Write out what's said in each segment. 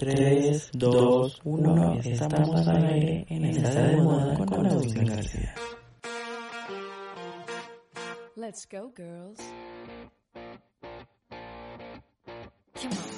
3, 2, 1, estamos al aire en el de moda con Agustín García. Let's go, girls. Come on.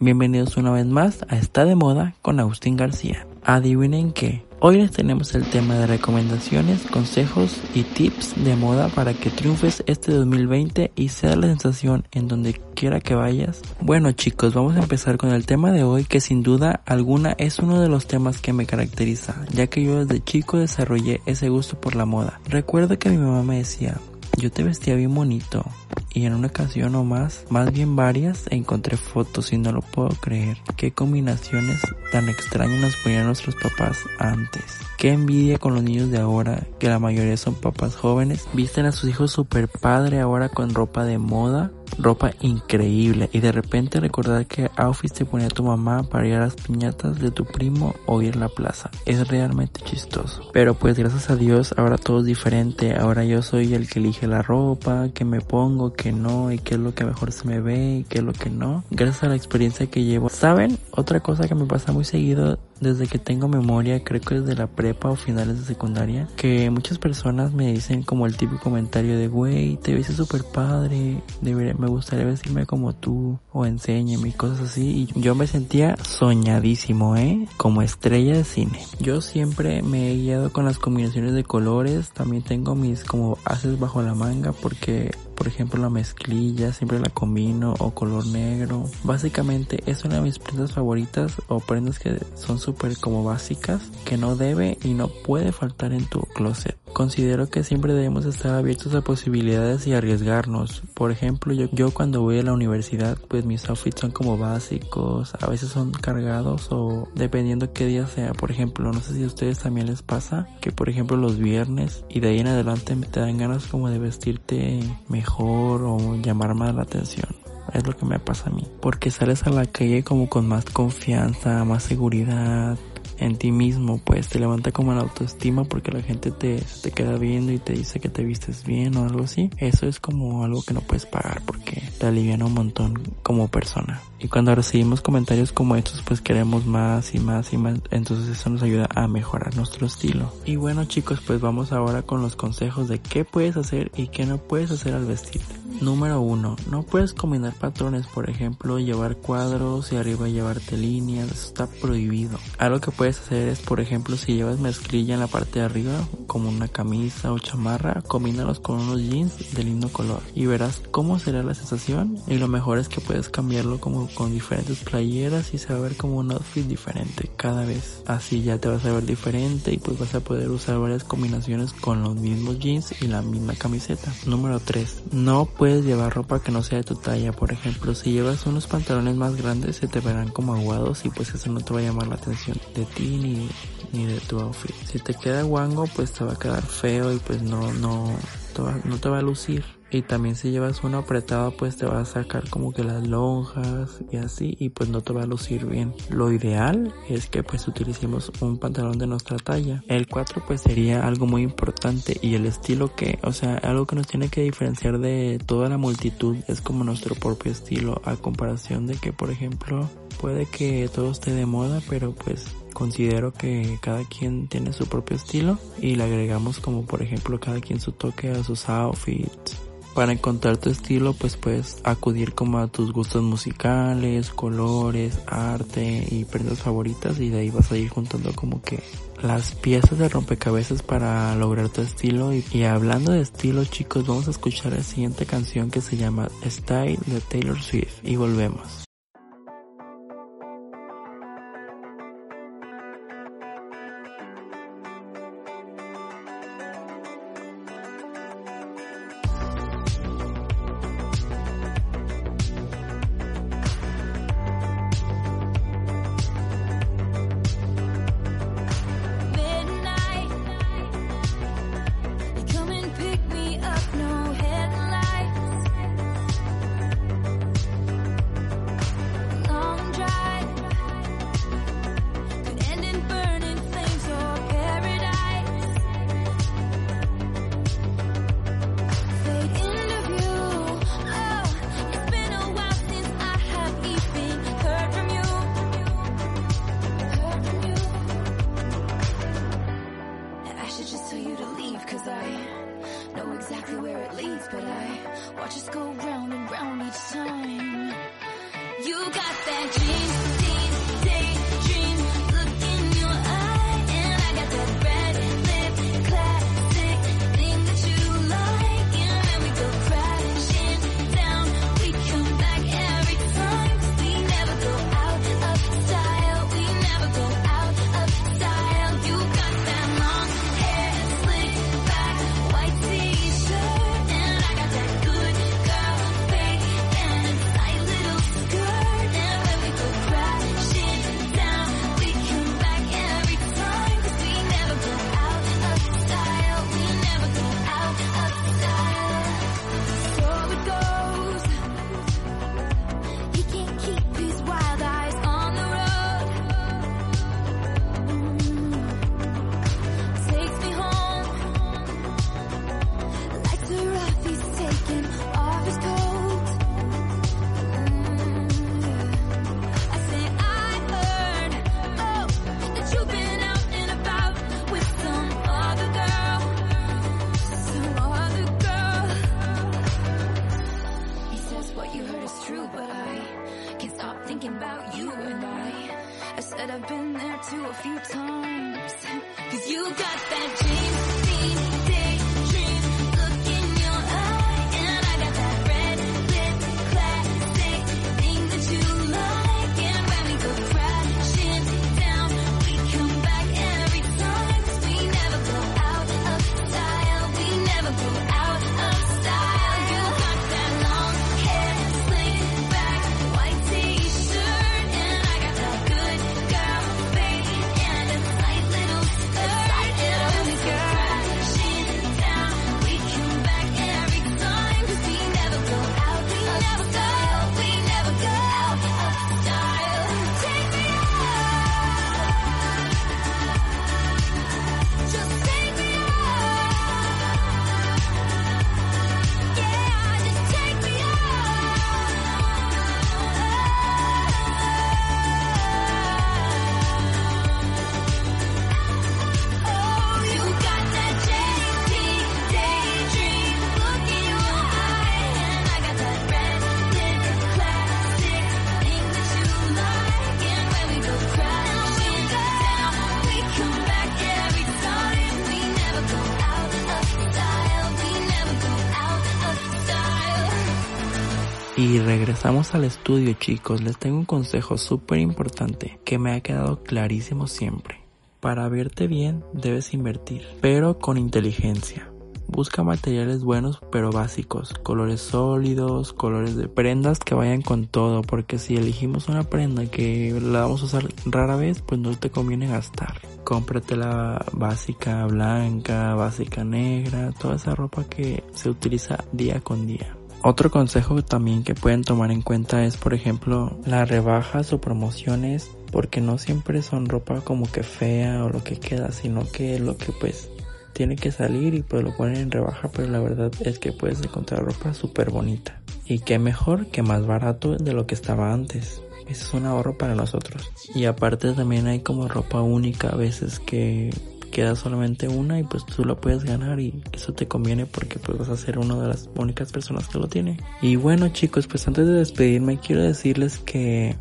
Bienvenidos una vez más a Está de Moda con Agustín García. Adivinen qué, hoy les tenemos el tema de recomendaciones, consejos y tips de moda para que triunfes este 2020 y sea la sensación en donde quiera que vayas. Bueno chicos, vamos a empezar con el tema de hoy que sin duda alguna es uno de los temas que me caracteriza, ya que yo desde chico desarrollé ese gusto por la moda. Recuerdo que mi mamá me decía, yo te vestía bien bonito. Y en una ocasión o más, más bien varias, encontré fotos y no lo puedo creer. Qué combinaciones tan extrañas nos ponían nuestros papás antes. Qué envidia con los niños de ahora, que la mayoría son papás jóvenes, visten a sus hijos super padre ahora con ropa de moda ropa increíble y de repente recordar que outfit te ponía tu mamá para ir a las piñatas de tu primo o ir a la plaza. Es realmente chistoso. Pero pues gracias a Dios ahora todo es diferente. Ahora yo soy el que elige la ropa, que me pongo, que no y qué es lo que mejor se me ve y qué es lo que no. Gracias a la experiencia que llevo. ¿Saben? Otra cosa que me pasa muy seguido desde que tengo memoria, creo que desde la prepa o finales de secundaria, que muchas personas me dicen como el típico comentario de, güey, te ves súper padre, me gustaría vestirme como tú, o enséñame y cosas así. Y yo me sentía soñadísimo, ¿eh? Como estrella de cine. Yo siempre me he guiado con las combinaciones de colores, también tengo mis como haces bajo la manga porque por ejemplo la mezclilla siempre la combino o color negro básicamente es una de mis prendas favoritas o prendas que son súper como básicas que no debe y no puede faltar en tu closet. Considero que siempre debemos estar abiertos a posibilidades y arriesgarnos. Por ejemplo yo, yo cuando voy a la universidad pues mis outfits son como básicos a veces son cargados o dependiendo qué día sea. Por ejemplo no sé si a ustedes también les pasa que por ejemplo los viernes y de ahí en adelante te dan ganas como de vestirte mejor o llamar más la atención. Es lo que me pasa a mí. Porque sales a la calle como con más confianza, más seguridad, en ti mismo, pues te levanta como la autoestima porque la gente te, te queda viendo y te dice que te vistes bien o algo así. Eso es como algo que no puedes pagar porque te aliviana un montón como persona. Y cuando recibimos comentarios como estos, pues queremos más y más y más. Entonces eso nos ayuda a mejorar nuestro estilo. Y bueno chicos, pues vamos ahora con los consejos de qué puedes hacer y qué no puedes hacer al vestirte. Número uno, no puedes combinar patrones, por ejemplo, llevar cuadros y arriba llevarte líneas, está prohibido. Algo que puedes hacer es, por ejemplo, si llevas mezclilla en la parte de arriba, como una camisa o chamarra, combínalos con unos jeans de lindo color y verás cómo será la sensación. Y lo mejor es que puedes cambiarlo como con diferentes playeras y se va a ver como un outfit diferente cada vez. Así ya te vas a ver diferente y pues vas a poder usar varias combinaciones con los mismos jeans y la misma camiseta. Número 3. No puedes llevar ropa que no sea de tu talla. Por ejemplo, si llevas unos pantalones más grandes se te verán como aguados y pues eso no te va a llamar la atención de ti ni, ni de tu outfit. Si te queda guango pues te va a quedar feo y pues no, no, no te va a lucir. Y también si llevas uno apretado pues te va a sacar como que las lonjas y así y pues no te va a lucir bien. Lo ideal es que pues utilicemos un pantalón de nuestra talla. El 4 pues sería algo muy importante y el estilo que, o sea, algo que nos tiene que diferenciar de toda la multitud es como nuestro propio estilo a comparación de que por ejemplo puede que todo esté de moda pero pues considero que cada quien tiene su propio estilo y le agregamos como por ejemplo cada quien su toque a sus outfits para encontrar tu estilo pues puedes acudir como a tus gustos musicales, colores, arte y prendas favoritas y de ahí vas a ir juntando como que las piezas de rompecabezas para lograr tu estilo y, y hablando de estilo chicos vamos a escuchar la siguiente canción que se llama Style de Taylor Swift y volvemos. round and round each time. You got that gene. I've been there too a few times. Cause you got that James. Y regresamos al estudio chicos, les tengo un consejo súper importante que me ha quedado clarísimo siempre. Para verte bien debes invertir, pero con inteligencia. Busca materiales buenos pero básicos, colores sólidos, colores de prendas que vayan con todo, porque si elegimos una prenda que la vamos a usar rara vez, pues no te conviene gastar. Cómprate la básica blanca, básica negra, toda esa ropa que se utiliza día con día. Otro consejo también que pueden tomar en cuenta es, por ejemplo, las rebajas o promociones, porque no siempre son ropa como que fea o lo que queda, sino que lo que pues tiene que salir y pues lo ponen en rebaja, pero la verdad es que puedes encontrar ropa súper bonita. Y qué mejor que más barato de lo que estaba antes. Ese es un ahorro para nosotros. Y aparte también hay como ropa única a veces que queda solamente una y pues tú lo puedes ganar y eso te conviene porque pues vas a ser una de las únicas personas que lo tiene. Y bueno chicos, pues antes de despedirme quiero decirles que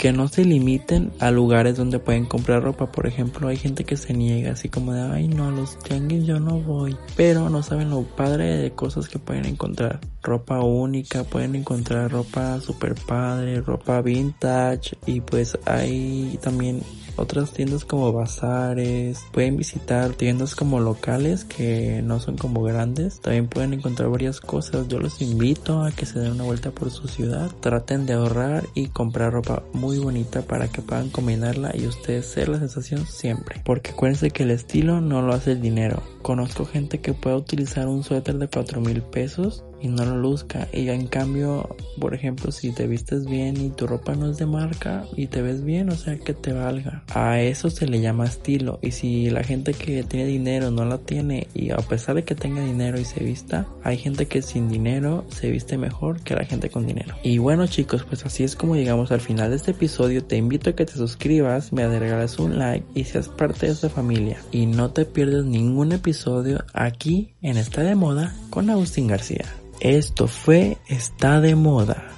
que no se limiten a lugares donde pueden comprar ropa. Por ejemplo, hay gente que se niega así como de, ay no, a los tianguis yo no voy. Pero no saben lo padre de cosas que pueden encontrar. Ropa única, pueden encontrar ropa super padre, ropa vintage y pues hay también otras tiendas como bazares, pueden visitar tiendas como locales que no son como grandes, también pueden encontrar varias cosas, yo los invito a que se den una vuelta por su ciudad, traten de ahorrar y comprar ropa muy bonita para que puedan combinarla y ustedes ser la sensación siempre, porque acuérdense que el estilo no lo hace el dinero, conozco gente que puede utilizar un suéter de 4 mil pesos y no lo luzca. Y en cambio, por ejemplo, si te vistes bien y tu ropa no es de marca y te ves bien, o sea que te valga. A eso se le llama estilo. Y si la gente que tiene dinero no la tiene y a pesar de que tenga dinero y se vista, hay gente que sin dinero se viste mejor que la gente con dinero. Y bueno chicos, pues así es como llegamos al final de este episodio. Te invito a que te suscribas, me regales un like y seas parte de esta familia. Y no te pierdas ningún episodio aquí en Esta de Moda con Agustín García. Esto fue Está de Moda.